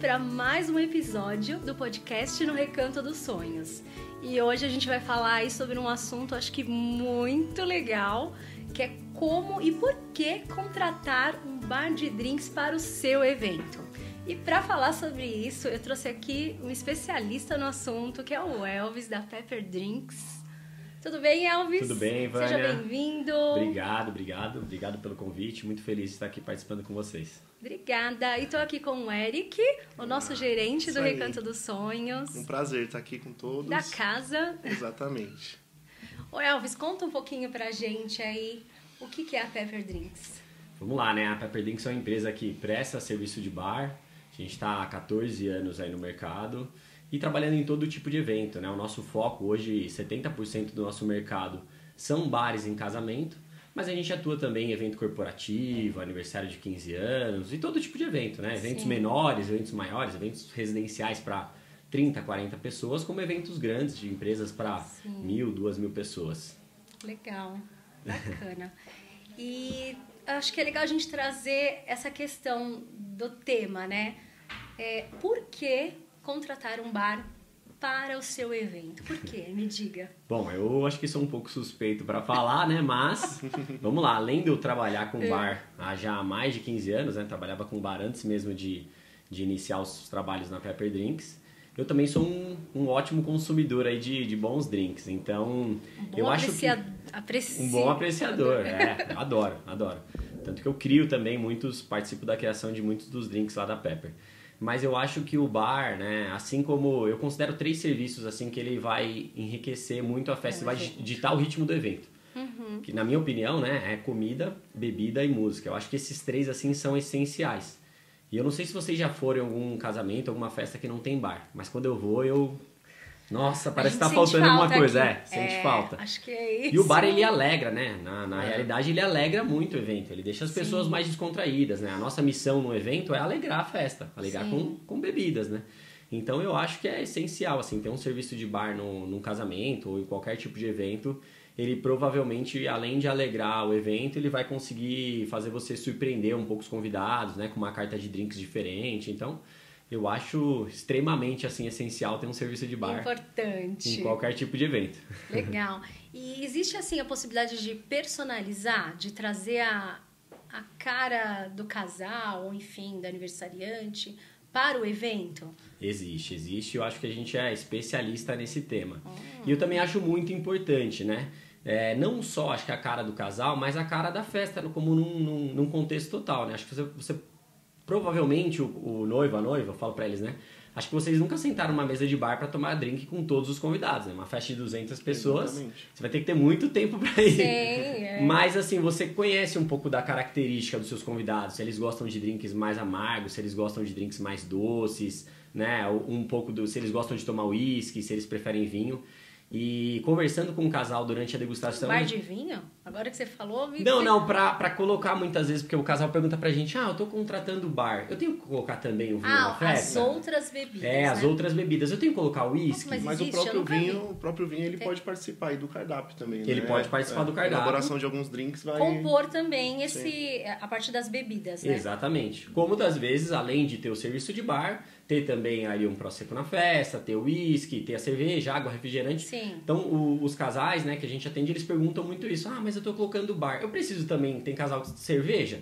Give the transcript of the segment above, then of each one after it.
para mais um episódio do podcast No Recanto dos Sonhos. E hoje a gente vai falar aí sobre um assunto acho que muito legal, que é como e por que contratar um bar de drinks para o seu evento. E para falar sobre isso, eu trouxe aqui um especialista no assunto, que é o Elvis da Pepper Drinks. Tudo bem, Elvis? Tudo bem, Vânia. Seja bem-vindo. Obrigado, obrigado. Obrigado pelo convite. Muito feliz de estar aqui participando com vocês. Obrigada. E estou aqui com o Eric, o nosso gerente Isso do aí. Recanto dos Sonhos. Um prazer estar aqui com todos. Da casa. Exatamente. Ô Elvis, conta um pouquinho pra gente aí o que, que é a Pepper Drinks. Vamos lá, né? A Pepper Drinks é uma empresa que presta serviço de bar. A gente está há 14 anos aí no mercado e trabalhando em todo tipo de evento, né? O nosso foco hoje, 70% do nosso mercado são bares em casamento, mas a gente atua também em evento corporativo, aniversário de 15 anos e todo tipo de evento, né? Eventos Sim. menores, eventos maiores, eventos residenciais para 30, 40 pessoas, como eventos grandes de empresas para mil, duas mil pessoas. Legal, bacana. E acho que é legal a gente trazer essa questão do tema, né? É, por que contratar um bar para o seu evento? Por quê? Me diga. Bom, eu acho que sou um pouco suspeito para falar, né? Mas vamos lá, além de eu trabalhar com bar há já mais de 15 anos, né? Trabalhava com bar antes mesmo de, de iniciar os trabalhos na Pepper Drinks. Eu também sou um, um ótimo consumidor aí de, de bons drinks, então Um eu acho que aprecia... apreci- um bom apreciador, é, adoro, adoro. Tanto que eu crio também muitos, participo da criação de muitos dos drinks lá da Pepper. Mas eu acho que o bar, né, assim como eu considero três serviços assim que ele vai enriquecer muito a festa, É, vai perfeito. ditar o ritmo do evento. Uhum. Que na minha opinião, né, é comida, bebida e música. Eu acho que esses três assim são essenciais. E eu não sei se vocês já foram em algum casamento, alguma festa que não tem bar, mas quando eu vou, eu nossa, parece que tá faltando alguma coisa, aqui. é, sente falta. Acho que é isso. E o bar ele alegra, né? Na, na É. realidade ele alegra muito o evento. Ele deixa as Sim. pessoas mais descontraídas, né? A nossa missão no evento é alegrar a festa, alegrar Sim. com, com bebidas, né? Então eu acho que é essencial, assim, ter um serviço de bar no, num casamento ou em qualquer tipo de evento. Ele provavelmente, além de alegrar o evento, ele vai conseguir fazer você surpreender um pouco os convidados, né? Com uma carta de drinks diferente. Então, eu acho extremamente, assim, essencial ter um serviço de bar Importante. em qualquer tipo de evento. Legal. E existe assim a possibilidade de personalizar, de trazer a, a cara do casal, ou enfim, do aniversariante para o evento? Existe, existe. Eu acho que a gente é especialista nesse tema. Hum. E eu também acho muito importante, né? É, não só acho que a cara do casal, mas a cara da festa, como num, num, num contexto total, né? Acho que você, você provavelmente o, o noivo, a noiva, eu falo pra eles, né? Acho que vocês nunca sentaram numa mesa de bar pra tomar drink com todos os convidados, né? Uma festa de 200 pessoas, Exatamente. você vai ter que ter muito tempo pra ir. Sim, é. Mas assim, você conhece um pouco da característica dos seus convidados, se eles gostam de drinks mais amargos, se eles gostam de drinks mais doces, né? Um pouco do se eles gostam de tomar uísque, se eles preferem vinho. E conversando com o casal durante a degustação. Bar de vinho? Agora que você falou, me Não, não, pra, pra colocar muitas vezes, porque o casal pergunta pra gente, ah, eu tô contratando bar. Eu tenho que colocar também o vinho na Ah, festa? as outras bebidas. É, as né? outras bebidas. Eu tenho que colocar o uísque? Mas Mas, existe? o próprio vinho, vi. o próprio vinho ele pode participar aí do cardápio também, Ele né? pode participar do cardápio. A elaboração de alguns drinks vai Compor também esse, a partir das bebidas, né? Exatamente. Como das vezes, além de ter o serviço de bar, ter também ali um prosecco na festa, ter o uísque, ter a cerveja, água, refrigerante. Sim. Então, o- os casais, né, que a gente atende, eles perguntam muito isso. Ah, mas eu tô colocando bar. Eu preciso também, tem casal de cerveja?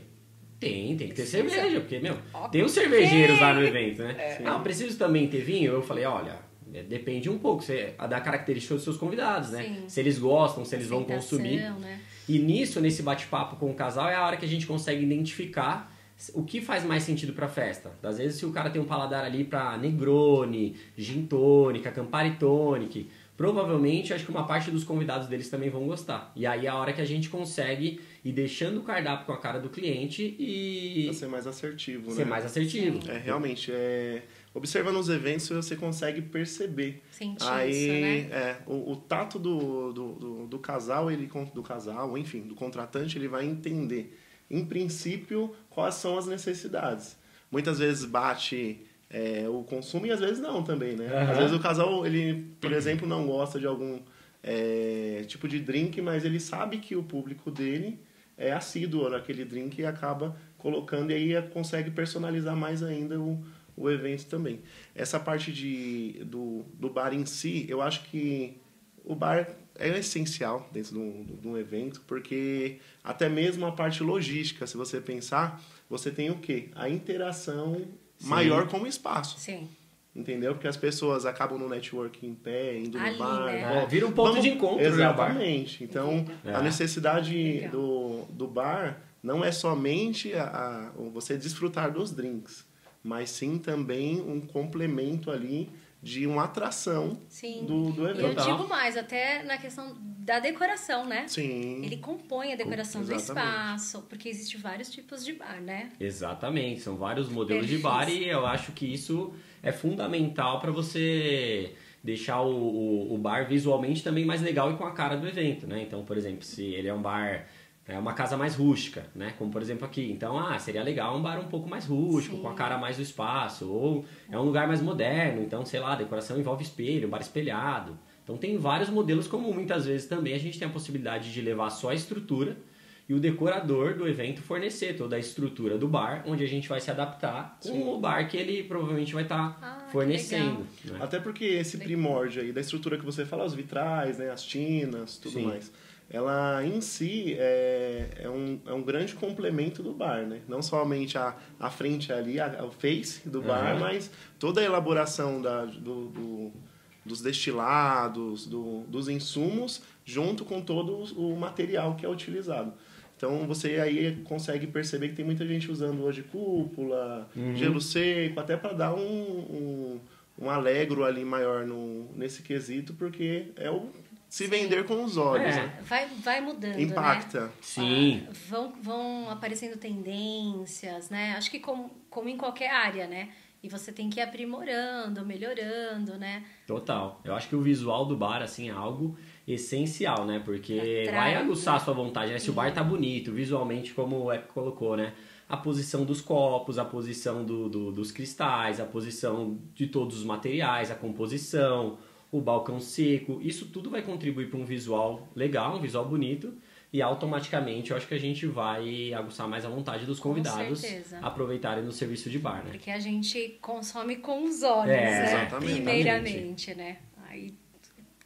Tem, tem que ter Precisa. cerveja, porque, meu, Ok. tem os cervejeiros lá no evento, né? Ah, eu preciso também ter vinho? Eu falei, olha, é, depende um pouco você, da característica dos seus convidados, né? Sim. Se eles gostam, se eles vão consumir. Né? E nisso, nesse bate-papo com o casal, é a hora que a gente consegue identificar o que faz mais sentido pra festa. Às vezes, se o cara tem um paladar ali pra Negroni, Gin Tônica, Campari Tonic, provavelmente acho que uma parte dos convidados deles também vão gostar. E aí é a hora que a gente consegue ir deixando o cardápio com a cara do cliente e pra ser mais assertivo, ser né? mais assertivo. É, realmente, é... observando os eventos você consegue perceber. Sentir Aí, isso, né? é, o, o tato do, do, do, do casal, ele do casal, enfim, do contratante, ele vai entender, em princípio, quais são as necessidades. Muitas vezes bate é, o consumo e às vezes não também, né? Aham. Às vezes o casal, ele, por exemplo, não gosta de algum é, tipo de drink, mas ele sabe que o público dele é assíduo naquele drink e acaba colocando e aí consegue personalizar mais ainda o, o evento também. Essa parte de, do, do bar em si, eu acho que o bar é essencial dentro de um, de um evento, porque até mesmo a parte logística, se você pensar, você tem o quê? A interação Sim. maior com o espaço. Sim. Entendeu? Porque as pessoas acabam no networking em pé, indo Ali, no bar. né? É, vira um ponto Vamos- de encontro, né? Exatamente. Então, É. a necessidade do, do bar não é somente a, a- você desfrutar dos drinks, mas sim também um complemento ali de uma atração Sim. do, do E eu evento. Digo mais, até na questão da decoração, né? Sim. Ele compõe a decoração do espaço, porque existem vários tipos de bar, né? Exatamente, são vários modelos de bar e eu acho que isso é fundamental para você deixar o, o, o bar visualmente também mais legal e com a cara do evento, né? Então, por exemplo, se ele é um bar, é uma casa mais rústica, né? Como por exemplo aqui, então, ah, seria legal um bar um pouco mais rústico, Sim. com a cara mais do espaço, ou é um lugar mais moderno, então, sei lá, a decoração envolve espelho, um bar espelhado. Então tem vários modelos, como muitas vezes também a gente tem a possibilidade de levar só a estrutura e o decorador do evento fornecer toda a estrutura do bar, onde a gente vai se adaptar com Sim. o bar que ele provavelmente vai estar Ah, que fornecendo. né? Até porque esse primórdio aí da estrutura que você fala, os vitrais, né, as tinas, tudo Sim. mais, ela em si é, é, um, é um grande complemento do bar, né? Não somente a, a frente ali, a, o face do bar, Aham. mas toda a elaboração da, do, do- dos destilados, do- dos insumos, junto com todo o material que é utilizado. Então você aí consegue perceber que tem muita gente usando hoje cúpula, Uhum. gelo seco, até para dar um, um, um alegro ali maior no, nesse quesito, porque é o se vender com os olhos, É. né? Vai, vai mudando, né? Impacta. Sim. Ah, vão, vão aparecendo tendências, né? Acho que como, como em qualquer área, né? E você tem que ir aprimorando, melhorando, né? Total. Eu acho que o visual do bar, assim, é algo essencial, né? Porque Atrai, vai aguçar né? a sua vontade, né? Se o bar tá bonito, visualmente, como o Eco colocou, né? A posição dos copos, a posição do, do- dos cristais, a posição de todos os materiais, a composição, o balcão seco, isso tudo vai contribuir para um visual legal, um visual bonito. E automaticamente eu acho que a gente vai aguçar mais a vontade dos convidados aproveitarem no serviço de bar, né? Porque a gente consome com os olhos, É, né? exatamente. Primeiramente, né? Aí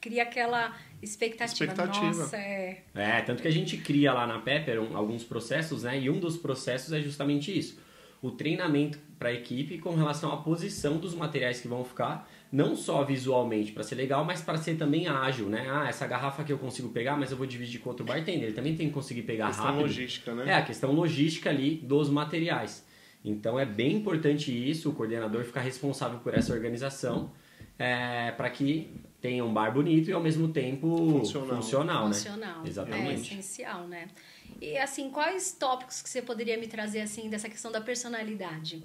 cria aquela expectativa. Expectativa. Nossa, é. É, tanto que a gente cria lá na Pepper um- alguns processos, né? E um dos processos é justamente isso. O treinamento para a equipe com relação à posição dos materiais que vão ficar, não só visualmente para ser legal, mas para ser também ágil, né? Ah, essa garrafa que eu consigo pegar, mas eu vou dividir com outro bartender. Ele também tem que conseguir pegar Questão rápido. logística, né? É, a questão logística ali dos materiais. Então é bem importante isso, o coordenador ficar responsável por essa organização, para que tenha um bar bonito e ao mesmo tempo Funcional. funcional, né? funcional. É Exatamente. essencial, né? E assim, quais tópicos que você poderia me trazer assim dessa questão da personalidade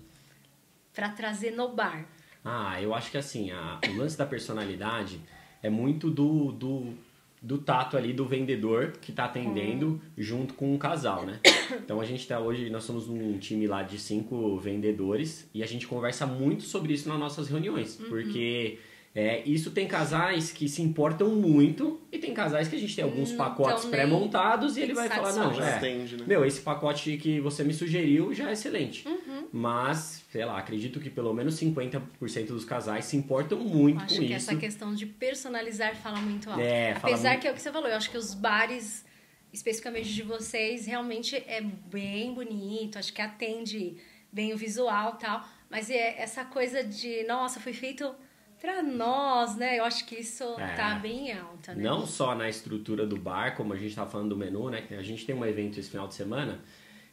para trazer no bar? Ah, eu acho que assim, a- o lance da personalidade é muito do, do, do tato ali do vendedor que tá atendendo junto com o casal, né? Então a gente tá hoje, nós somos um time lá de cinco vendedores e a gente conversa muito sobre isso nas nossas reuniões, porque é, isso tem casais que se importam muito e tem casais que a gente tem alguns Não pacotes tão pré-montados e ele vai falar, não, é, atende, né? meu, esse pacote que você me sugeriu já é excelente. Uhum. Mas, sei lá, acredito que pelo menos 50% dos casais se importam muito Acho com que isso. essa questão de personalizar fala muito alto. É, fala Apesar muito. que é o que você falou, eu acho que os bares, especificamente de vocês, realmente é bem bonito, acho que atende bem o visual e tal. Mas é essa coisa de, nossa, foi feito pra nós, né? Eu acho que isso É. tá bem alta, né? Não só na estrutura do bar, como a gente estava falando do menu, né? A gente tem um evento esse final de semana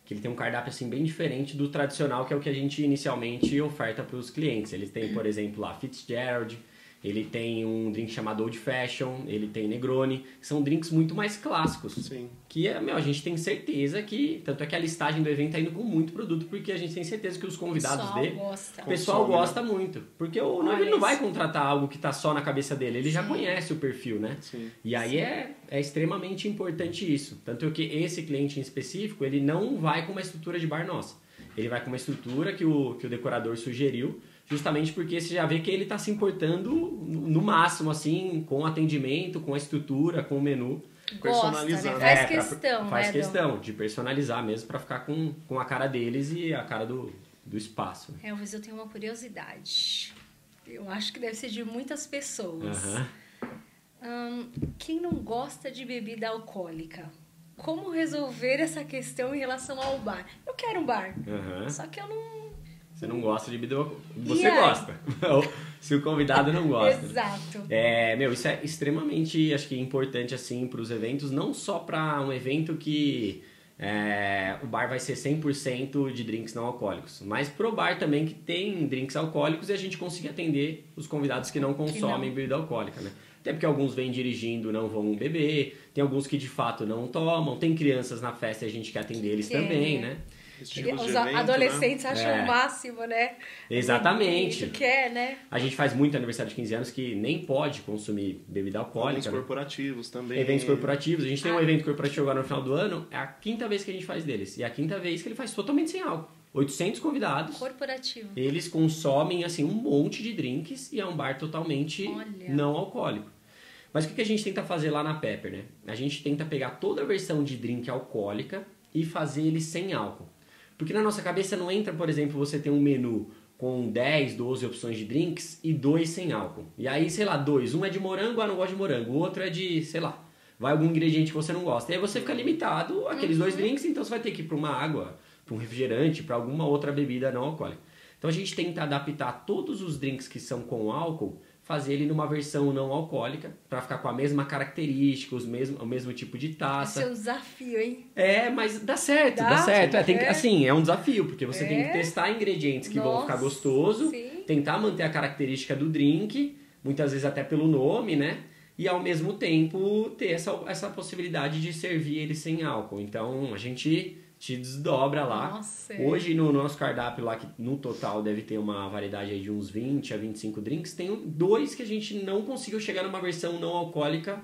que ele tem um cardápio assim bem diferente do tradicional, que é o que a gente inicialmente oferta para os clientes. Eles têm, por exemplo, lá Fitzgerald, ele tem um drink chamado Old Fashion, ele tem Negroni, são drinks muito mais clássicos. Sim. Que é, meu, a gente tem certeza que. Tanto é que a listagem do evento tá indo com muito produto, porque a gente tem certeza que os convidados pessoal dele. gosta. O pessoal Consome, né? gosta muito. Porque o noivo ele não vai contratar algo que tá só na cabeça dele, ele já Sim. conhece o perfil, né? Sim. E aí é, é extremamente importante isso. Tanto que esse cliente em específico, ele não vai com uma estrutura de bar nossa. Ele vai com uma estrutura que o, que o decorador sugeriu, justamente porque você já vê que ele está se importando no máximo, assim, com o atendimento, com a estrutura, com o menu. Gosta, né? personalizado. Faz É, pra- questão, Faz né? Dom? questão de personalizar mesmo para ficar com, com a cara deles e a cara do, do espaço. né? Elvis, eu tenho uma curiosidade. Eu acho que deve ser de muitas pessoas. Ahn, quem não gosta de bebida alcoólica? Como resolver essa questão em relação ao bar? Eu quero um bar, só que eu não. Você não gosta de bebida alcoólica. Você aí? gosta. Se o convidado não gosta. Exato. É, meu, isso é extremamente, acho que importante assim para os eventos, não só para um evento que é, o bar vai ser 100% de drinks não alcoólicos, mas pro bar também que tem drinks alcoólicos e a gente consiga atender os convidados que não consomem não. bebida alcoólica, né? Até porque alguns vêm dirigindo, não vão beber, tem alguns que de fato não tomam, tem crianças na festa e a gente quer atender eles também, né? Né? Tipo Os evento, adolescentes acham É. o máximo, né? Exatamente. Tu quer, né? A gente faz muito aniversário de 15 anos que nem pode consumir bebida Né? alcoólica. Alguns né? corporativos também. Eventos corporativos. A gente tem um Ah. evento corporativo agora no final do ano, é a quinta vez que a gente faz deles. E é a quinta vez que ele faz totalmente sem álcool. 800 convidados. Corporativo. Eles consomem, assim, um monte de drinks e é um bar totalmente Olha. não alcoólico. Mas o que que a gente tenta fazer lá na Pepper, né? A gente tenta pegar toda a versão de drink alcoólica e fazer ele sem álcool. Porque na nossa cabeça não entra, por exemplo, você ter um menu com 10, 12 opções de drinks e dois sem álcool. E aí, sei lá, dois. Um é de morango, ah, não gosto de morango. O outro é de, sei lá, vai algum ingrediente que você não gosta. E aí você fica limitado àqueles dois drinks, então você vai ter que ir para uma água, para um refrigerante, para alguma outra bebida não alcoólica. Então a gente tenta adaptar todos os drinks que são com álcool, fazer ele numa versão não alcoólica, para ficar com a mesma característica, os mesmo, o mesmo tipo de taça. Esse é um desafio, hein? É, mas dá certo, dá, Dá? certo. É, tem que- É. assim, é um desafio, porque você tem É. que testar ingredientes que vão Nossa, ficar gostoso, sim. tentar manter a característica do drink, muitas vezes até pelo nome, né? E ao mesmo tempo ter essa, essa possibilidade de servir ele sem álcool. Então a gente te desdobra lá. Nossa, é. Hoje no nosso cardápio lá, que no total deve ter uma variedade aí de uns 20 a 25 drinks, tem dois que a gente não conseguiu chegar numa versão não alcoólica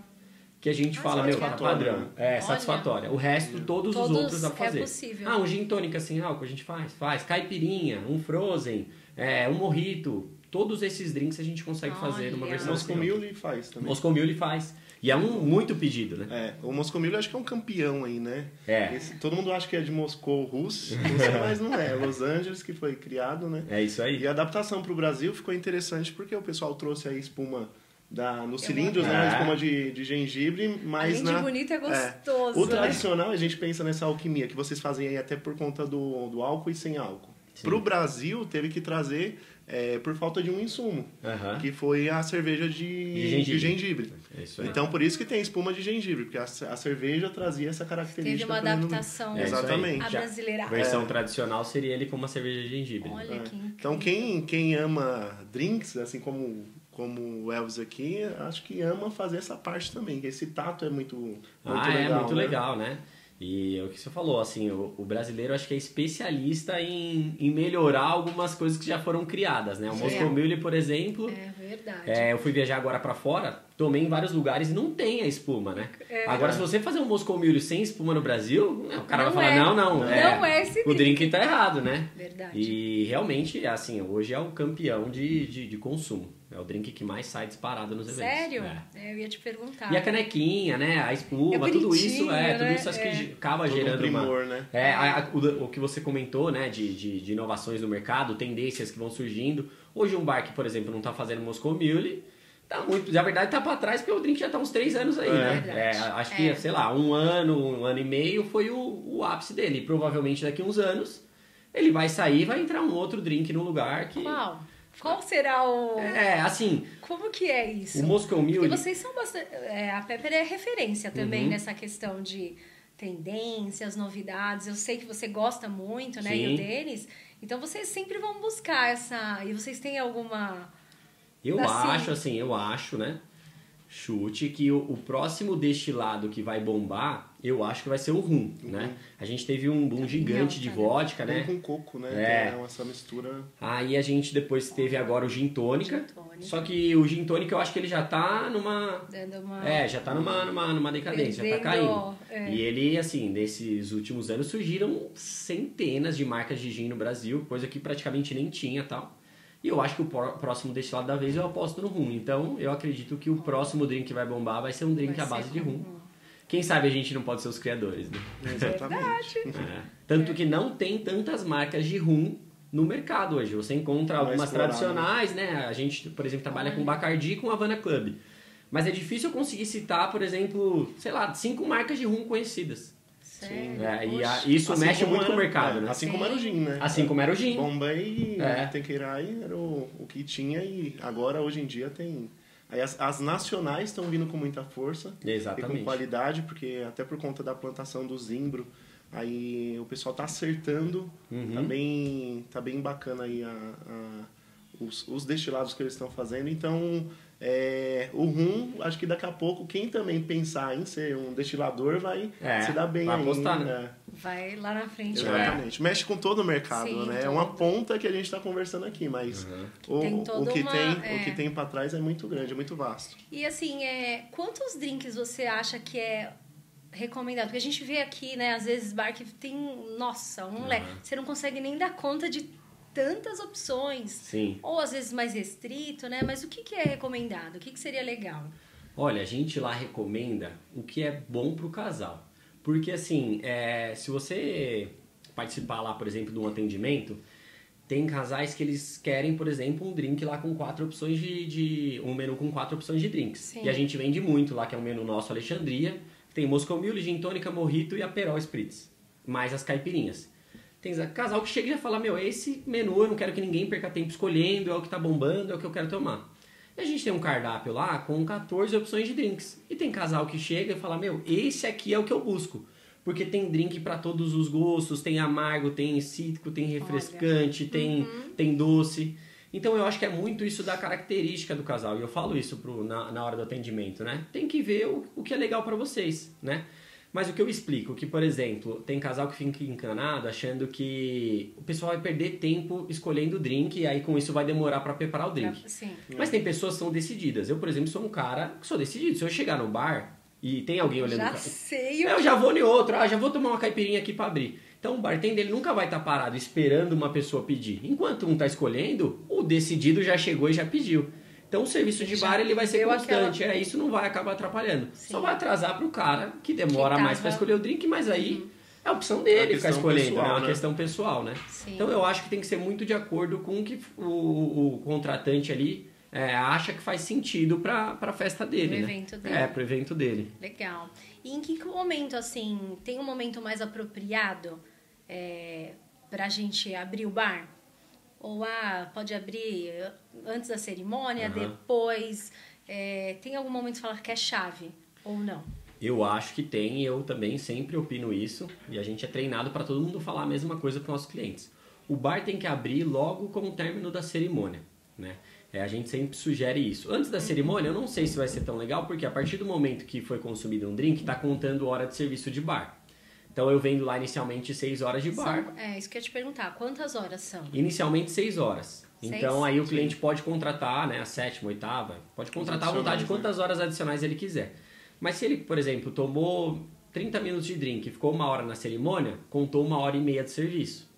que a gente Ah, fala, meu, tá padrão. É, Olha. satisfatória. O resto, todos, Todos os outros dá pra é fazer. possível. Ah, um gin tônica sem álcool a gente faz? Faz. Caipirinha, um frozen, é, um morrito. Todos esses drinks a gente consegue fazer numa Olha. versão sem álcool. Mule faz também. Moscow Mule faz. E é um muito pedido, né? É, o eu acho que é um campeão aí, né? É. Esse- todo mundo acha que é de Moscou, Rússia, Rússia, mas não é. É Los Angeles que foi criado, né? É isso aí. E a adaptação para o Brasil ficou interessante porque o pessoal trouxe a espuma da, nos cilindros, né? É. Uma espuma de, de gengibre, mas Além de na... bonito, é gostoso, O né? tradicional, a gente pensa nessa alquimia que vocês fazem aí até por conta do, do álcool e sem álcool. Sim. Para o Brasil, teve que trazer é, por falta de um insumo, que foi a cerveja de, De gengibre. de gengibre. É. Então, por isso que tem espuma de gengibre, porque a, a cerveja trazia essa característica. Teve uma adaptação É. Exatamente. a brasileira. A versão tradicional seria ele com uma cerveja de gengibre. Olha É. que. Então, quem, quem ama drinks, assim como, como o Elvis aqui, acho que ama fazer essa parte também. que Esse tato é muito, muito ah, legal. é muito né? legal, né? E é o que você falou, assim, o, o brasileiro acho que é especialista em, em melhorar algumas coisas que já foram criadas, né? O Sim. Moscow Mule, por exemplo, É verdade. é, eu fui viajar agora pra fora, tomei em vários lugares e não tem a espuma, né? É. Agora, se você fazer um Moscow Mule sem espuma no Brasil, o cara Não vai falar, é. não, não, Não é esse o drink tá errado, né? Verdade. E realmente, assim, hoje é o campeão de, de, de consumo. É o drink que mais sai disparado nos eventos. Sério? É. É, eu ia te perguntar. E a canequinha, né? A espuma, É tudo isso, é, tudo né? isso acho que É. acaba Todo um gerando uma. primor, né? É, a- a- o, o que você comentou, né, de, de, de inovações no mercado, tendências que vão surgindo. Hoje um bar que, por exemplo, não tá fazendo Moscow Mule, tá muito, na verdade tá pra trás porque o drink já tá uns três anos aí, É. né? É, acho que, É. sei lá, um ano, um ano e meio foi o, o ápice dele. E provavelmente daqui uns anos ele vai sair e vai entrar um outro drink no lugar que... Qual? Qual será o. É, assim, Como que é isso? o Moscow Mule... Porque vocês são bastante. é, a Pepper é referência também Uhum. nessa questão de tendências, novidades. Eu sei que você gosta muito, né? E Sim. o Denis. Então vocês sempre vão buscar essa. E vocês têm alguma. Eu Assim- acho, assim, eu acho, né? Chute que o, o próximo destilado que vai bombar, eu acho que vai ser o rum, né? A gente teve um boom gigante de né? vodka, Rum né? com coco, né? É. Tem essa mistura. Aí a gente depois teve agora o gin tônica. Gin tônica. Só que o gin tônica eu acho que ele já tá numa... Dando uma. É, já tá numa, numa, numa decadência, já tá Perdendo, caindo. é. E ele, assim, nesses últimos anos surgiram centenas de marcas de gin no Brasil, coisa que praticamente nem tinha tal. E eu acho que o pró- próximo destilado da vez eu aposto no rum. Então eu acredito que o próximo drink que vai bombar vai ser um drink Vai à base de com rum. Quem sabe a gente não pode ser os criadores, né? Exatamente. É. Tanto que não tem tantas marcas de rum no mercado hoje. Você encontra Mais algumas explorado. tradicionais, né? A gente, por exemplo, trabalha com Bacardi e com Havana Club. Mas é difícil eu conseguir citar, por exemplo, sei lá, cinco marcas de rum conhecidas. Sério? É, e a- isso Assim mexe muito com o era- mercado, é, né? Assim Sim. como era o gin, né? Assim como era o gin. Bombay e É. Tequerai era o, o que tinha e agora, hoje em dia, tem... Aí as, as nacionais estão vindo com muita força e com Exatamente. qualidade, porque até por conta da plantação do zimbro, aí o pessoal tá acertando, Uhum. tá, bem, tá bem bacana aí a, a- os, os destilados que eles estão fazendo. Então, é, o rum, acho que daqui a pouco, quem também pensar em ser um destilador vai É, se dar bem vai aí. apostar, né? né? Vai lá na frente. Exatamente. Mexe com todo o mercado, Sim, né? É uma ponta que a gente está conversando aqui, mas o, Tem o toda que uma- tem, é. o que tem para trás é muito grande, é muito vasto. E assim, é, quantos drinks você acha que é recomendado? Porque a gente vê aqui, né, às vezes bar que tem, nossa, um leque. Você não consegue nem dar conta de tantas opções. Sim. Ou às vezes mais restrito, né? Mas o que, que é recomendado? O que, que seria legal? Olha, a gente lá recomenda o que é bom pro casal. Porque assim, é, se você participar lá, por exemplo, de um atendimento, tem casais que eles querem, por exemplo, um drink lá com quatro opções de. de- um menu com quatro opções de drinks. Sim. E a gente vende muito lá, que é o menu nosso Alexandria. Tem Moscow Mule, Gin Tônica, Morrito e Aperol Spritz. Mais as caipirinhas. Tem casal que chega e fala, meu, esse menu eu não quero que ninguém perca tempo escolhendo, é o que tá bombando, é o que eu quero tomar. E a gente tem um cardápio lá com 14 opções de drinks. E tem casal que chega e fala, meu, esse aqui é o que eu busco. Porque tem drink para todos os gostos, tem amargo, tem cítrico, tem refrescante, tem, tem doce. Então eu acho que é muito isso da característica do casal. E eu falo isso pro, na, na hora do atendimento, né? Tem que ver o, o que é legal para vocês, né? Mas o que eu explico, que por exemplo, tem casal que fica encanado achando que o pessoal vai perder tempo escolhendo o drink e aí com isso vai demorar para preparar o drink. Sim. Mas tem pessoas que são decididas. Eu, por exemplo, sou um cara que sou decidido. Se eu chegar no bar e tem alguém olhando... Já ca- sei o eu já vou em outro, ah, já vou tomar uma caipirinha aqui para abrir. Então o bartender ele nunca vai estar parado esperando uma pessoa pedir. Enquanto um tá escolhendo, o decidido já chegou e já pediu. Então o serviço de bar ele vai ser constante, é, isso não vai acabar atrapalhando. Sim. Só vai atrasar pro cara que demora Que mais para escolher o drink, mas aí é a opção dele É ficar escolhendo, pessoal, né? é uma né? questão pessoal, né? Sim. Então eu acho que tem que ser muito de acordo com o que o, o- o contratante ali é, acha que faz sentido para a festa dele, Pro né? evento dele. É, pro evento dele. Legal. E em que momento, assim, tem um momento mais apropriado é, pra gente abrir o bar? Ou, ah, pode abrir antes da cerimônia, Aham. depois. É, tem algum momento que fala que é chave? Ou não? Eu acho que tem, eu também sempre opino isso, e a gente é treinado para todo mundo falar a mesma coisa para nossos clientes. O bar tem que abrir logo com o término da cerimônia, né? É, a gente sempre sugere isso. Antes da cerimônia, eu não sei se vai ser tão legal, porque a partir do momento que foi consumido um drink, tá contando hora de serviço de bar. Então eu vendo lá inicialmente 6 horas de bar, São- é, isso que eu ia te perguntar. Quantas horas são? Inicialmente 6 horas. Seis? Então aí o cliente pode contratar, né, a sétima, oitava, pode contratar à vontade adicionais, quantas horas adicionais ele quiser. Mas se ele, por exemplo, tomou 30 minutos de drink e ficou uma hora na cerimônia, contou uma hora e meia de serviço.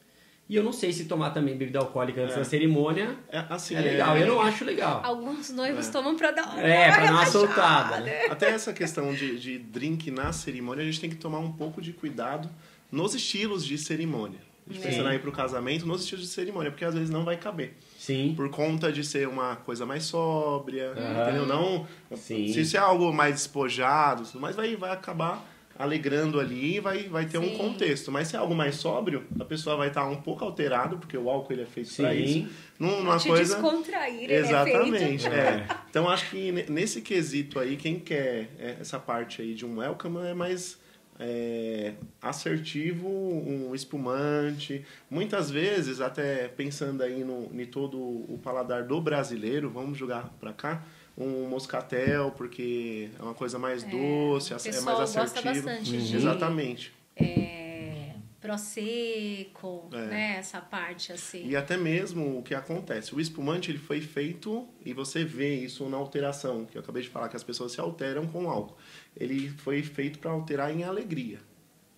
E eu não sei se tomar também bebida alcoólica antes É. da cerimônia É, assim, é legal, eu não acho legal. Alguns noivos tomam pra dar uma É, pra dar uma soltada, né? Até essa questão de, de drink na cerimônia, a gente tem que tomar um pouco de cuidado nos estilos de cerimônia. A gente Sim. pensando aí pro casamento, nos estilos de cerimônia, porque às vezes não vai caber. Sim. Por conta de ser uma coisa mais sóbria, Aham. entendeu? Não, Sim. se isso é algo mais despojado, tudo mais vai, vai acabar alegrando ali e vai, vai ter Sim. um contexto. Mas se é algo mais sóbrio, a pessoa vai estar um pouco alterado, porque o álcool ele é feito para isso. Num- Numa Te coisa... descontrair, ele é Exatamente, feito. é. Então acho que ne- nesse quesito aí, quem quer é, essa parte aí de um welcome é mais é, assertivo, um espumante. Muitas vezes, até pensando aí no, em todo o paladar do brasileiro, vamos jogar pra cá, um moscatel, porque é uma coisa mais doce, o é mais bastante de- Exatamente. É, prosecco, É. né? Essa parte assim. E até mesmo o que acontece, o espumante ele foi feito e você vê isso na alteração, que eu acabei de falar que as pessoas se alteram com álcool. Ele foi feito para alterar em alegria.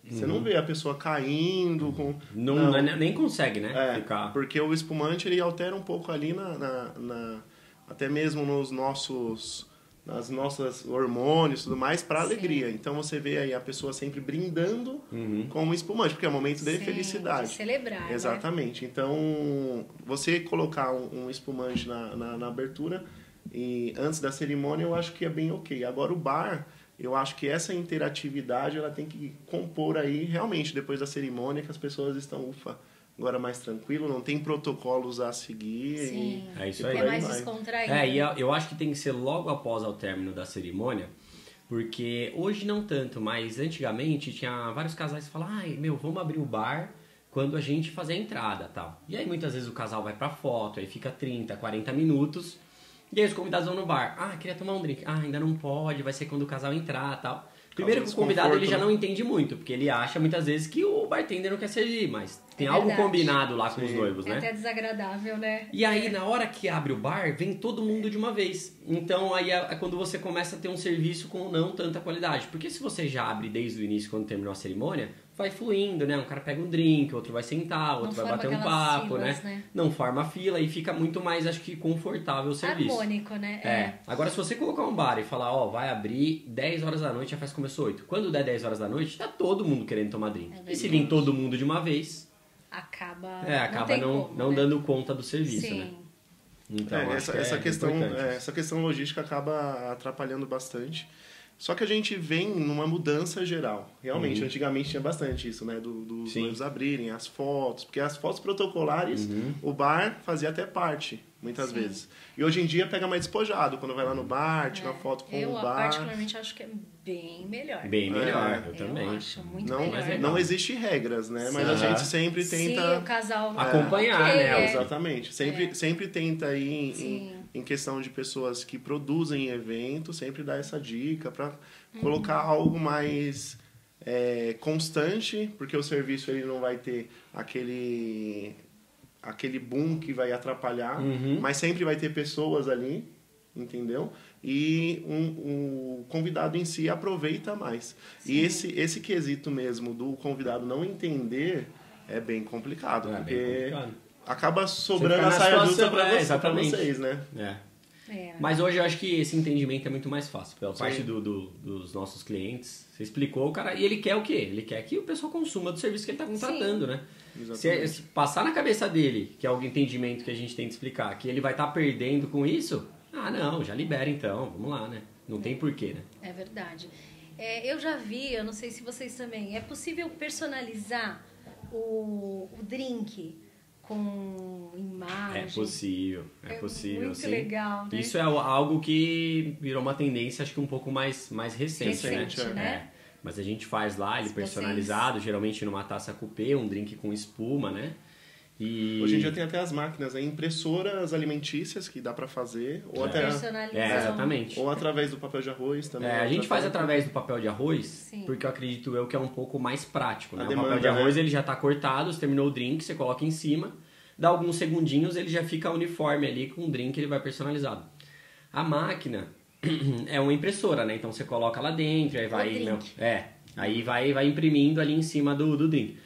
Você não vê a pessoa caindo com Não, Não. nem- nem consegue, né? é, Ficar. porque o espumante ele altera um pouco ali na, na- na- até mesmo nos nossos nas nossas hormônios e tudo mais para alegria. Então você vê aí a pessoa sempre brindando Uhum. com um espumante, porque é o momento de Sim, felicidade. De celebrar. né? Exatamente. Então, você colocar um, um espumante na, na, na abertura e antes da cerimônia, eu acho que é bem ok. Agora, o bar, eu acho que essa interatividade ela tem que compor aí realmente depois da cerimônia, que as pessoas estão, ufa, agora mais tranquilo, não tem protocolos a seguir. e- Sim. É isso e aí. É mais descontraído. É, e eu, eu acho que tem que ser logo após ao término da cerimônia, porque hoje não tanto, mas antigamente tinha vários casais que falavam, ai, meu, vamos abrir o bar quando a gente fazer a entrada tal. E aí muitas vezes o casal vai pra foto, aí fica 30, 40 minutos, e aí os convidados vão no bar. Ah, queria tomar um drink. Ah, ainda não pode, vai ser quando o casal entrar tal. Primeiro que o convidado ele já desconforto, não né? entende muito, porque ele acha muitas vezes que o bartender não quer servir, mas tem É algo verdade. combinado lá com os Sim. noivos, É né? até desagradável, né? E aí, na hora que abre o bar, vem todo mundo de uma vez. Então, aí é é quando você começa a ter um serviço com não tanta qualidade. Porque se você já abre desde o início, quando terminou a cerimônia, vai fluindo, né? Um cara pega um drink, outro vai sentar, outro Não vai bater um papo, filas, né? né? Não forma fila e fica muito mais, acho que, confortável o serviço. Harmônico, né? É. Agora, se você colocar um bar e falar, ó, vai abrir 10 horas da noite, a festa começou 8. Quando der 10 horas da noite, tá todo mundo querendo tomar drink. É e se vir todo mundo de uma vez, Acaba. é, acaba tem não, como, não né? dando conta do serviço, Sim. né? Então, É, essa, que é essa questão, é, essa questão logística acaba atrapalhando bastante. Só que a gente vem numa mudança geral. Realmente, Uhum. antigamente tinha bastante isso, né? Do, dos noivos abrirem, as fotos. Porque as fotos protocolares, Uhum. o bar fazia até parte, muitas Sim. vezes. E hoje em dia pega mais despojado. Quando vai lá no bar, tira uma foto com É. Eu, o bar. particularmente, acho que é bem melhor. Bem melhor, É. eu Eu também. acho muito Não, melhor. legal. não existe regras, né? Mas a Sim. gente sempre Se tenta... o casal Acompanhar, Ok, né? é. Exatamente. Sempre, sempre tenta aí em, Sim. em, em questão de pessoas que produzem eventos, sempre dar essa dica para Uhum. colocar algo mais é, constante, porque o serviço ele não vai ter aquele aquele boom que vai atrapalhar, Uhum. mas sempre vai ter pessoas ali, entendeu? E um, o convidado em si aproveita mais. E esse, esse quesito mesmo do convidado não entender é bem complicado, É, bem porque complicado. acaba sobrando a saia justa para vocês, né? É. É. Mas hoje eu acho que esse entendimento é muito mais fácil. Pela Sim. parte do, do- dos nossos clientes, você explicou, o cara. E ele quer o quê? Ele quer que o pessoal consuma do serviço que ele está contratando, né? Se, Exatamente. se passar na cabeça dele, que é o entendimento que a gente tem de explicar, que ele vai estar perdendo com isso, ah, não, já libera então, vamos lá, né? Não tem porquê, né? É verdade. É, eu já vi, eu não sei se vocês também, é possível personalizar o, o drink com imagem? É possível, é, É possível, muito sim. legal, né? Isso é algo que virou uma tendência, acho que um pouco mais, mais recente, Recente, né? né? É. Mas a gente faz lá, ele Se personalizado, geralmente numa taça coupé, um drink com espuma, né? E... Hoje em dia tem até as máquinas, né? impressoras alimentícias que dá para fazer, ou até Personalizam. É, exatamente. ou através do papel de arroz também. É, a gente faz através do papel de arroz, Sim. porque eu acredito eu que é um pouco mais prático, né? A o papel demanda, de arroz né? ele já tá cortado, você terminou o drink, você coloca em cima, dá alguns segundinhos, ele já fica uniforme ali com o drink, ele vai personalizado. A máquina é uma impressora, né? Então você coloca lá dentro, aí vai, drink. meu, é, aí vai vai imprimindo ali em cima do, do drink.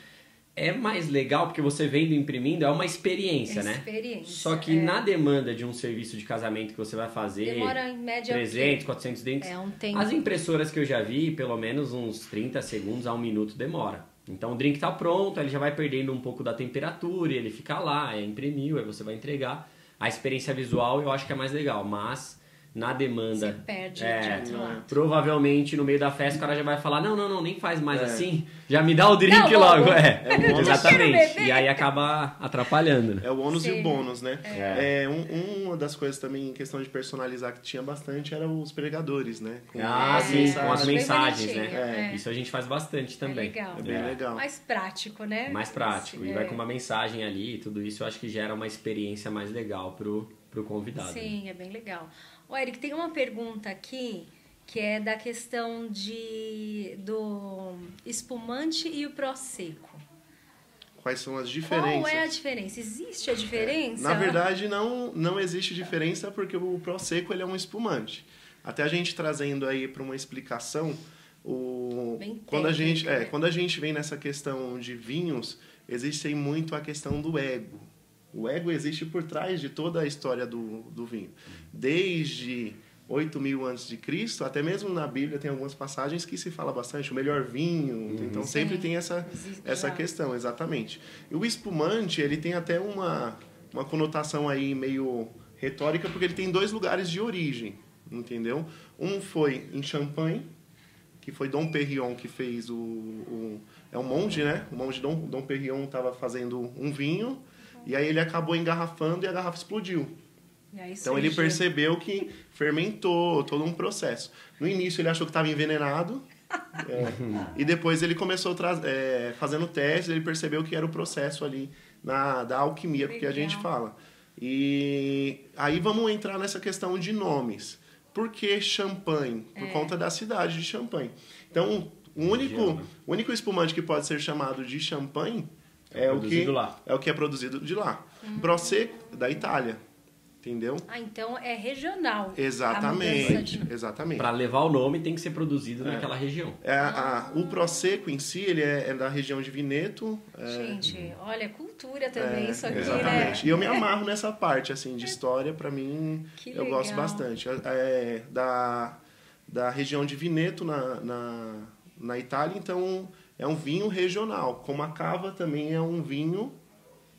É mais legal porque você vendo imprimindo é uma experiência, né? Experiência, Só que é. na demanda de um serviço de casamento que você vai fazer, Demora em média 300, 400 drinks, É um tempo. as impressoras que eu já vi, pelo menos uns 30 segundos a um minuto demora. Então o drink tá pronto, ele já vai perdendo um pouco da temperatura, e ele fica lá, é, imprimiu, aí você vai entregar. A experiência visual eu acho que é mais legal, mas na demanda. Você perde é, de outro lado. Provavelmente no meio da festa o cara já vai falar: não, não, não, nem faz mais É. assim, já me dá o drink Não, logo. É, É ônus. exatamente. E aí acaba atrapalhando. né? É o ônus e Sim. o bônus, né? É. É, um- uma das coisas também em questão de personalizar que tinha bastante eram os pregadores, né? Com Ah, É, sim, com as mensagens, né? bonitinho, é. Isso a gente faz bastante também. É legal. É bem legal. Mais prático, né? Mais prático. E É. vai com uma mensagem ali e tudo isso eu acho que gera uma experiência mais legal pro, pro convidado. né? Sim, é bem legal. Ô, Eric, tem uma pergunta aqui que é da questão de do espumante e o prosecco. Quais são as diferenças? Qual é a diferença? Existe a diferença? Na verdade, não, não existe diferença porque o Prosecco ele é um espumante. Até a gente trazendo aí para uma explicação, o, Bem quando, a gente, é, né? quando a gente vem nessa questão de vinhos, existe muito a questão do ego. O ego existe por trás de toda a história do, do vinho. Desde 8 mil antes de Cristo, até mesmo na Bíblia tem algumas passagens que se fala bastante, o melhor vinho, Uhum. então sempre Sim. tem essa, essa já. questão, exatamente. E o espumante, ele tem até uma, uma conotação aí meio retórica, porque ele tem dois lugares de origem, entendeu? Um foi em Champagne, que foi Dom Perignon que fez o, o é um monge, né? O monge Dom, Dom Perignon estava fazendo um vinho e aí ele acabou engarrafando e a garrafa explodiu. E aí Então ele percebeu que fermentou todo um processo. No início ele achou que estava envenenado é, e depois ele começou é, fazendo testes, ele percebeu que era o processo ali na, da alquimia, porque a gente fala. E aí vamos entrar nessa questão de nomes. Por que champanhe? Por É. conta da cidade de Champagne. Então, o único, né? o único espumante que pode ser chamado de champanhe é, o que lá. é o que é produzido de lá. Uhum. Prosecco da Itália. Entendeu? Ah, então é regional. Exatamente, de- exatamente. Para levar o nome tem que ser produzido É. naquela região. É, a- o Prosecco em si, ele é, é da região de Vineto. é, Gente, olha, cultura também é, isso aqui, exatamente. né? E eu me amarro nessa parte, assim, de história, pra mim, Que eu gosto legal. bastante. É, da, da região de Vineto, na, na, na Itália, então é um vinho regional. Como a cava também é um vinho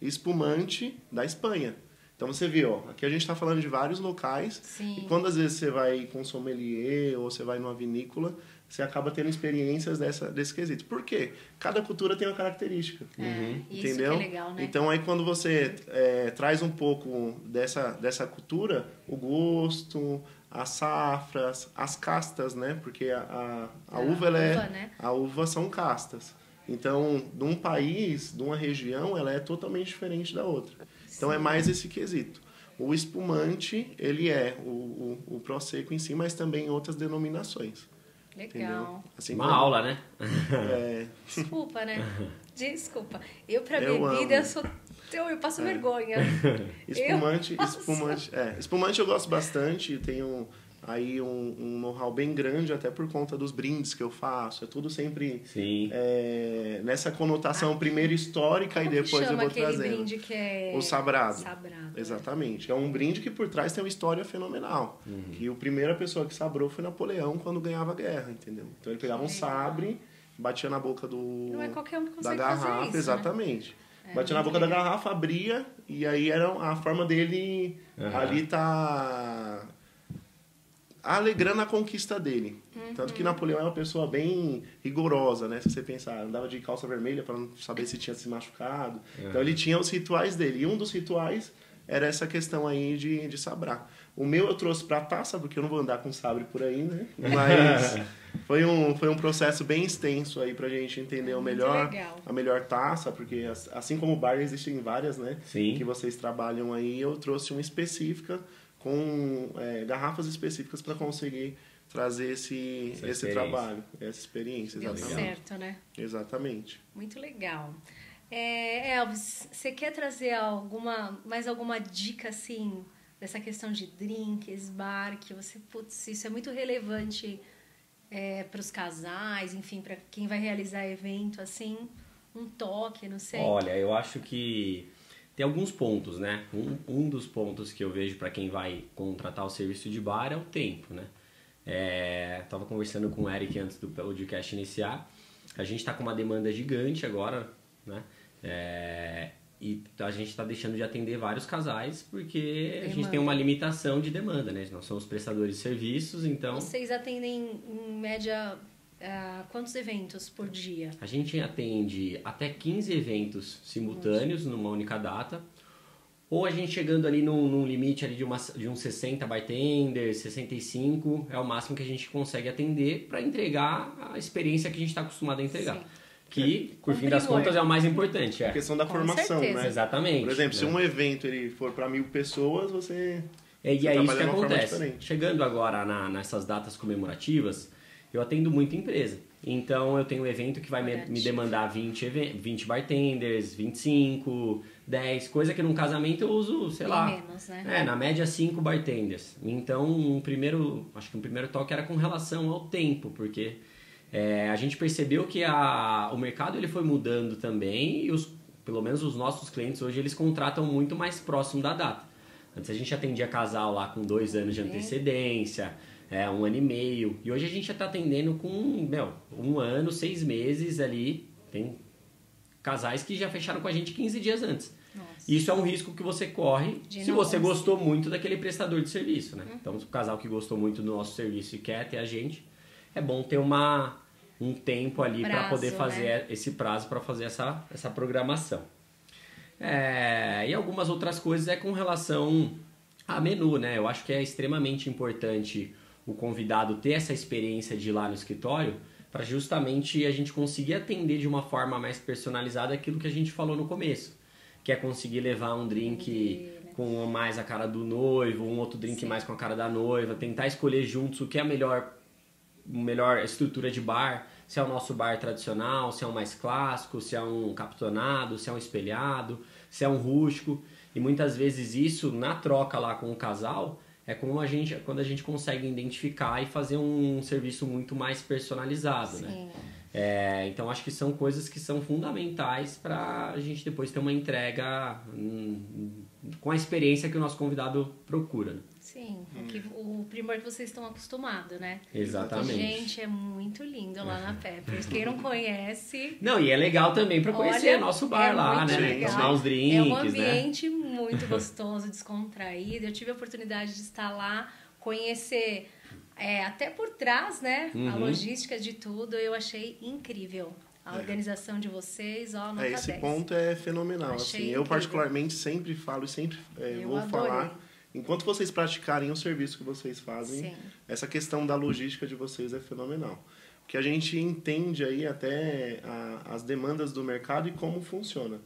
espumante da Espanha. Então você vê, ó, aqui a gente está falando de vários locais. Sim. E quando às vezes você vai com sommelier ou você vai numa vinícola, você acaba tendo experiências dessa, desse quesito. Por quê? Cada cultura tem uma característica. É, isso entendeu? que é legal, né? Então aí quando você é, traz um pouco dessa, dessa cultura, o gosto, as safras, as castas, né? Porque a, a, a A uva, ela é, uva, né? a uva são castas. Então, de um país, de uma região, ela é totalmente diferente da outra. Então é mais esse quesito. O espumante, ele é o, o, o Prosecco em si, mas também outras denominações. Legal. Assim Uma como- aula, né? É, Desculpa, né? Desculpa. Eu pra Eu bebida amo. eu sou eu, eu passo vergonha. Espumante, Eu espumante, é, espumante eu gosto bastante, tenho aí um, um know-how bem grande até por conta dos brindes que eu faço, é tudo sempre Sim. é, nessa conotação primeiro histórica e que depois eu vou trazendo. brinde que é O sabrado. Sabrado. Exatamente. É um brinde que por trás tem uma história fenomenal. Que a primeira pessoa que sabrou foi Napoleão quando ganhava a guerra, entendeu? Então ele pegava um legal. sabre, batia na boca do Não é qualquer um que da consegue garrafa, fazer isso, né? É, batia na boca da garrafa, abria e aí era a forma dele Aham. ali tá alegrando a conquista dele. Tanto Uhum. que Napoleão é uma pessoa bem rigorosa, né? Se você pensar, andava de calça vermelha para não saber se tinha se machucado. Então ele tinha os rituais dele. E um dos rituais era essa questão aí de, de sabrar. O meu eu trouxe para taça, porque eu não vou andar com sabre por aí, né? Mas foi um, foi um processo bem extenso aí pra gente entender o melhor, legal. a melhor taça, porque as- assim como o bar existem várias, né? Sim. Que vocês trabalham aí, eu trouxe uma específica com é, garrafas específicas para conseguir trazer esse, Essa esse trabalho, essa experiência. Deu exatamente. certo, né? Exatamente. Muito legal. É, Elvis, você quer trazer alguma, mais alguma dica, assim, dessa questão de drinks, bar, que você, putz, isso é muito relevante para os casais, enfim, para quem vai realizar evento, assim, um toque, não sei. Olha, eu acho que tem alguns pontos, né? Um, um dos pontos que eu vejo para quem vai contratar o serviço de bar é o tempo, né? É, tava conversando com o Eric antes do podcast iniciar. A gente está com uma demanda gigante agora, né? É, e a gente está deixando de atender vários casais porque a gente Demanda. tem uma limitação de demanda, né? Nós somos prestadores de serviços, então Vocês atendem, em média, ah, quantos eventos por dia? A gente atende até 15 eventos simultâneos numa única data. Ou a gente chegando ali num, num limite ali de, uma, de uns 60 bartenders, 65, é o máximo que a gente consegue atender para entregar a experiência que a gente está acostumado a entregar. Sim. Que, por Com fim das contas, é o mais importante. A É. questão da Com formação, certeza. né? Exatamente. Por exemplo, se né? um evento ele for para mil pessoas, você É, e Você é isso que acontece. Chegando agora na- nessas datas comemorativas, eu atendo muito empresa. Então eu tenho um evento que vai me, me demandar 20, even- 20 bartenders, 25, 10, coisa que num casamento eu uso, sei Bem lá. menos, né? É, na média 5 bartenders. Então, um primeiro, acho que um primeiro toque era com relação ao tempo, porque é, a gente percebeu que a, o mercado ele foi mudando também e os, pelo menos os nossos clientes hoje eles contratam muito mais próximo da data. Antes a gente atendia casal lá com dois anos de antecedência, é, um ano e meio. E hoje a gente já está atendendo com, meu, um ano, seis meses ali. Tem casais que já fecharam com a gente 15 dias antes. Nossa. Isso é um risco que você corre De se você conseguir. gostou muito daquele prestador de serviço, né? Então, o casal que gostou muito do nosso serviço e quer ter a gente, é bom ter uma, um tempo ali para poder fazer né? esse prazo para fazer essa, essa programação. É, e algumas outras coisas é com relação a menu, né? Eu acho que é extremamente importante o convidado ter essa experiência de ir lá no escritório para justamente a gente conseguir atender de uma forma mais personalizada aquilo que a gente falou no começo, que é conseguir levar um drink com mais a cara do noivo, um outro drink Sim. mais com a cara da noiva, tentar escolher juntos o que é melhor melhor estrutura de bar, se é o nosso bar tradicional, se é um mais clássico, se é um captonado, se é um espelhado, se é um rústico. E muitas vezes isso, na troca lá com o casal, é como a gente, quando a gente consegue identificar e fazer um serviço muito mais personalizado, né? Sim. É, então acho que são coisas que são fundamentais para a gente depois ter uma entrega hum, com a experiência que o nosso convidado procura. né? Sim, o, que, o primor que vocês estão acostumados, né? Exatamente. Gente, é muito lindo lá na Peppers. Quem não conhece, Não, e é legal também para conhecer Olha, nosso bar é lá, muito né? legal. Tomar os drinks, é um né? ambiente muito gostoso, descontraído. Eu tive a oportunidade de estar lá, conhecer é, até por trás, né? A Uhum. logística de tudo. Eu achei incrível. A organização de vocês, ó, nota É, esse 10. ponto é fenomenal. Achei Assim, incrível. eu particularmente sempre falo e sempre é, Eu vou adorei. falar. Enquanto vocês praticarem o serviço que vocês fazem, Sim. essa questão da logística de vocês é fenomenal. Porque a gente entende aí até a- as demandas do mercado e como funciona.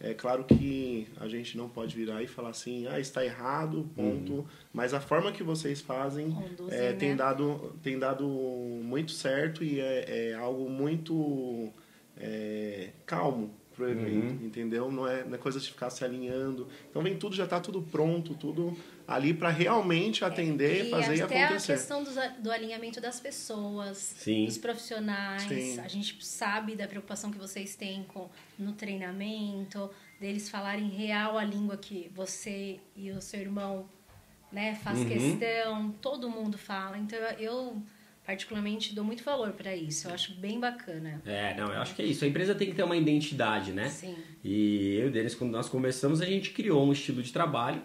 É claro que a gente não pode virar e falar assim, ah, está errado, ponto. Mas a forma que vocês fazem Conduzem, é, tem, né? dado, tem dado muito certo e é, é algo muito é, calmo pro evento, entendeu? Não é, não é coisa de ficar se alinhando. Então vem tudo, já está tudo pronto, tudo ali para realmente atender, E fazer e até a acontecer. questão dos a- do, alinhamento das pessoas, Sim. dos profissionais. Sim. A gente sabe da preocupação que vocês têm com, no treinamento, deles falarem real a língua que você e o seu irmão né, faz Uhum. questão, todo mundo fala. Então eu particularmente dou muito valor para isso. Eu acho bem bacana. É, não, eu acho que é isso. A empresa tem que ter uma identidade, né? Sim. E eu e o Denis, quando nós começamos, a gente criou um estilo de trabalho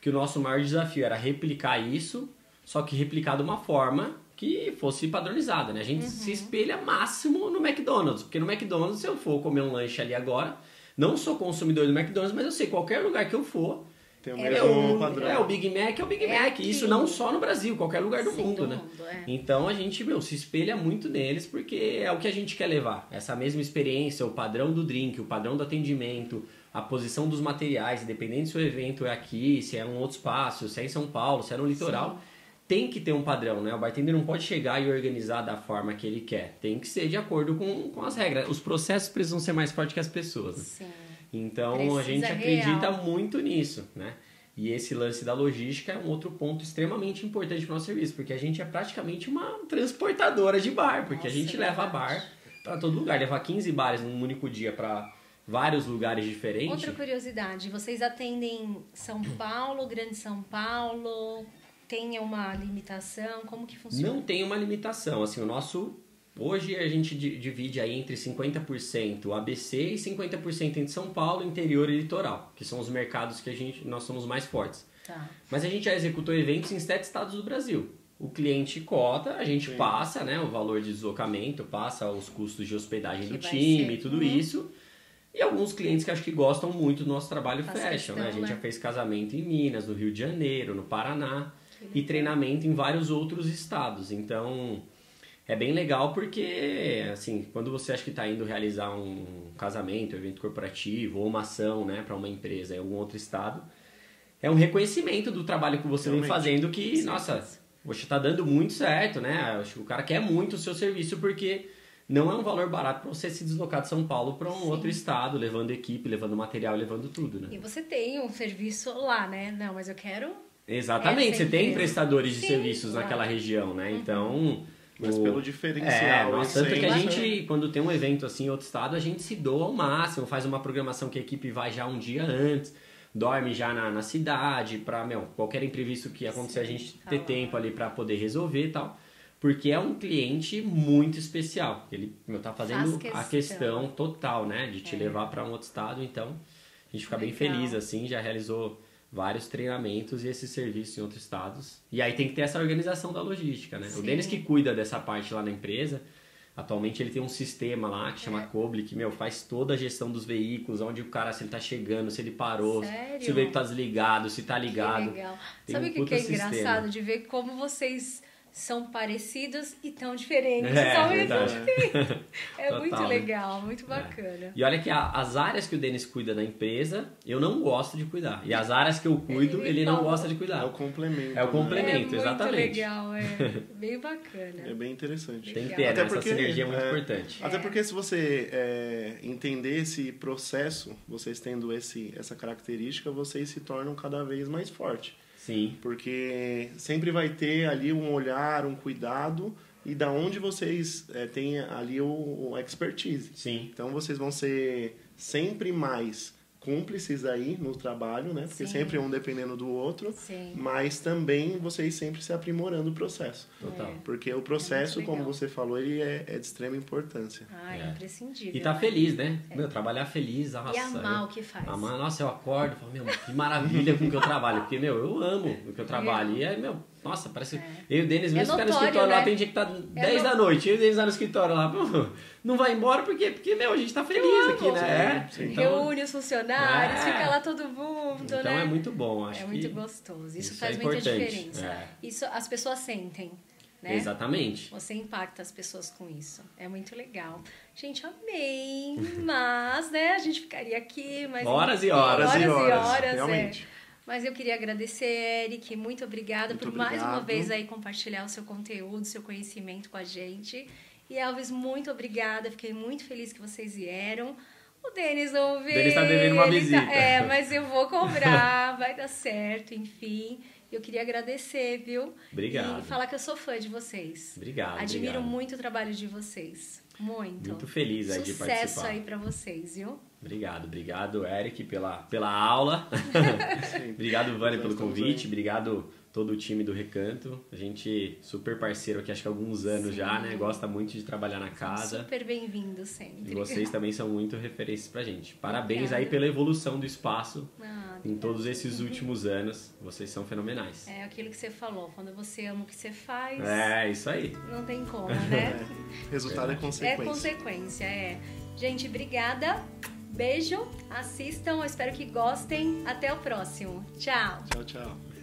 que o nosso maior desafio era replicar isso, só que replicar de uma forma que fosse padronizada, né? A gente se espelha máximo no McDonald's, porque no McDonald's, se eu for comer um lanche ali agora, não sou consumidor do McDonald's, mas eu sei qualquer lugar que eu for, Tem o é, mesmo o, padrão. é o Big Mac, é o Big É Mac. Isso aquilo. não só no Brasil, qualquer lugar do Sim, mundo, do né? mundo, é. Então a gente, meu, se espelha muito neles porque é o que a gente quer levar. Essa mesma experiência, o padrão do drink, o padrão do atendimento, a posição dos materiais, independente se o evento é aqui, se é um outro espaço, se é em São Paulo, se é no litoral, tem que ter um padrão, né? O bartender não pode chegar e organizar da forma que ele quer. Tem que ser de acordo com, com as regras. Os processos precisam ser mais fortes que as pessoas. né? Sim. Então a Precisa gente acredita real. muito nisso, né? E esse lance da logística é um outro ponto extremamente importante para o nosso serviço, porque a gente é praticamente uma transportadora de bar, porque Nossa, a gente é leva bar para todo lugar, levar 15 bares num único dia para vários lugares diferentes. Outra curiosidade, vocês atendem São Paulo, Grande São Paulo? Tem uma limitação? Como que funciona? Não tem uma limitação, assim, o nosso hoje a gente di- divide aí entre 50% ABC e 50% entre São Paulo, interior e litoral, que são os mercados que a gente nós somos mais fortes. Tá. Mas a gente já executou eventos em sete estados do Brasil. O cliente cota, a gente Sim. passa né, o valor de deslocamento, passa os custos de hospedagem Que do time ser. e tudo Uhum. isso. E alguns clientes que acho que gostam muito do nosso trabalho Faz fecham, né? A gente né? já fez casamento em Minas, no Rio de Janeiro, no Paraná e treinamento em vários outros estados. Então, é bem legal porque, assim, quando você acha que está indo realizar um casamento, um evento corporativo ou uma ação, né, para uma empresa em algum outro estado, é um reconhecimento do trabalho que você vem Realmente. fazendo que, Com nossa, você está dando muito certo, né? Acho que o cara quer muito o seu serviço porque não é um valor barato para você se deslocar de São Paulo para um Sim. outro estado, levando equipe, levando material, levando tudo, né? E você tem um serviço lá, né? Não, mas eu quero. Exatamente, você tem prestadores de Sim, serviços claro. naquela região, né? Então. Mas o- pelo É, diferencial. nossa, tanto que a gente, quando tem um evento assim em outro estado, a gente se doa ao máximo, faz uma programação que a equipe vai já um dia antes, dorme já na, na cidade, pra, meu, qualquer imprevisto que acontecer, a gente ter tá tempo ali pra poder resolver e tal. Porque é um cliente muito especial. Ele, meu, tá fazendo Faz a questão. questão total, né? De te É. levar pra um outro estado, então a gente fica bem Legal. feliz, assim, já realizou vários treinamentos e esses serviços em outros estados. E aí tem que ter essa organização da logística, né? Sim. O Denis que cuida dessa parte lá na empresa, atualmente ele tem um sistema lá que chama É. Coble, que, meu, faz toda a gestão dos veículos, onde o cara, se ele tá chegando, se ele parou, Sério? se o veículo tá desligado, se tá ligado. Que legal. Tem Sabe um o que, que é sistema. engraçado? De ver como vocês são parecidos e tão diferentes É, ao mesmo tempo. É Total, muito né? legal, muito bacana. E olha que a- as áreas que o Denis cuida da empresa, eu não gosto de cuidar. E as áreas que eu cuido, Ele ele, não gosta de É cuidar. o complemento. É o né? complemento. é muito exatamente. legal, é bem bacana. É bem interessante. Tem que ter, Até né? porque, Essa sinergia é muito é, importante. Até É. porque se você é, entender esse processo, vocês tendo esse, essa característica, vocês se tornam cada vez mais fortes. Sim. Porque sempre vai ter ali um olhar, um cuidado, e da onde vocês é, têm ali o, o expertise. Sim. Então vocês vão ser sempre mais cúmplices aí no trabalho, né? Porque Sim. sempre um dependendo do outro, Sim. mas também vocês sempre se aprimorando o processo. Total. Porque o processo, É como você falou, ele é, é de extrema importância. Ah, é, É. imprescindível. E tá né? feliz, né? Meu, trabalhar feliz, nossa. E amar eu- o que faz. Amar, nossa, eu acordo e falo, meu, que maravilha com o que eu trabalho. Porque, meu, eu amo o que eu trabalho. E aí, meu, nossa, parece. Eu e o Denis, É mesmo ficar no escritório lá, né? tem dia que tá 10 no- da noite. Eu e o Denis lá no escritório lá, não vai embora porque, porque meu, a gente tá feliz aqui, né? É, sim. então, Reúne os funcionários, É. fica lá todo mundo, então né? é muito bom, acho É muito gostoso. Isso, isso faz é muita diferença. é. Isso as pessoas sentem, né? Exatamente. Você impacta as pessoas com isso. É muito legal. Gente, amei. Mas, né, a gente ficaria aqui mais Horas e horas, horas e horas, horas, é. Mas eu queria agradecer, Eric. Muito obrigada Muito por mais uma obrigado. vez aí compartilhar o seu conteúdo, seu conhecimento com a gente. E Elvis, muito obrigada. Fiquei muito feliz que vocês vieram. O Denis não veio. Denis tá devendo uma ele visita. é, mas eu vou cobrar, vai dar certo, enfim. Eu queria agradecer, viu? Obrigado. E falar que eu sou fã de vocês. Obrigado. Admiro obrigado. muito o trabalho de vocês. Muito. Muito feliz aí de Sucesso participar. aí pra vocês, viu? Obrigado, obrigado, Eric, pela, pela aula. obrigado, Vânia, pelo convite. Obrigado todo o time do Recanto. A gente super parceiro aqui, acho que há alguns anos já, né? Gosta muito de trabalhar na casa. Super bem-vindo sempre. E vocês também são muito referências pra gente. Parabéns Obrigada. aí pela evolução do espaço Ah, em todos esses últimos anos. Vocês são fenomenais. É aquilo que você falou. Quando você ama o que você faz, É, isso aí. não tem como, né? É, resultado é É consequência. consequência, é. Gente, obrigada. Beijo. Assistam. Espero que gostem. Até o próximo. Tchau. Tchau, tchau.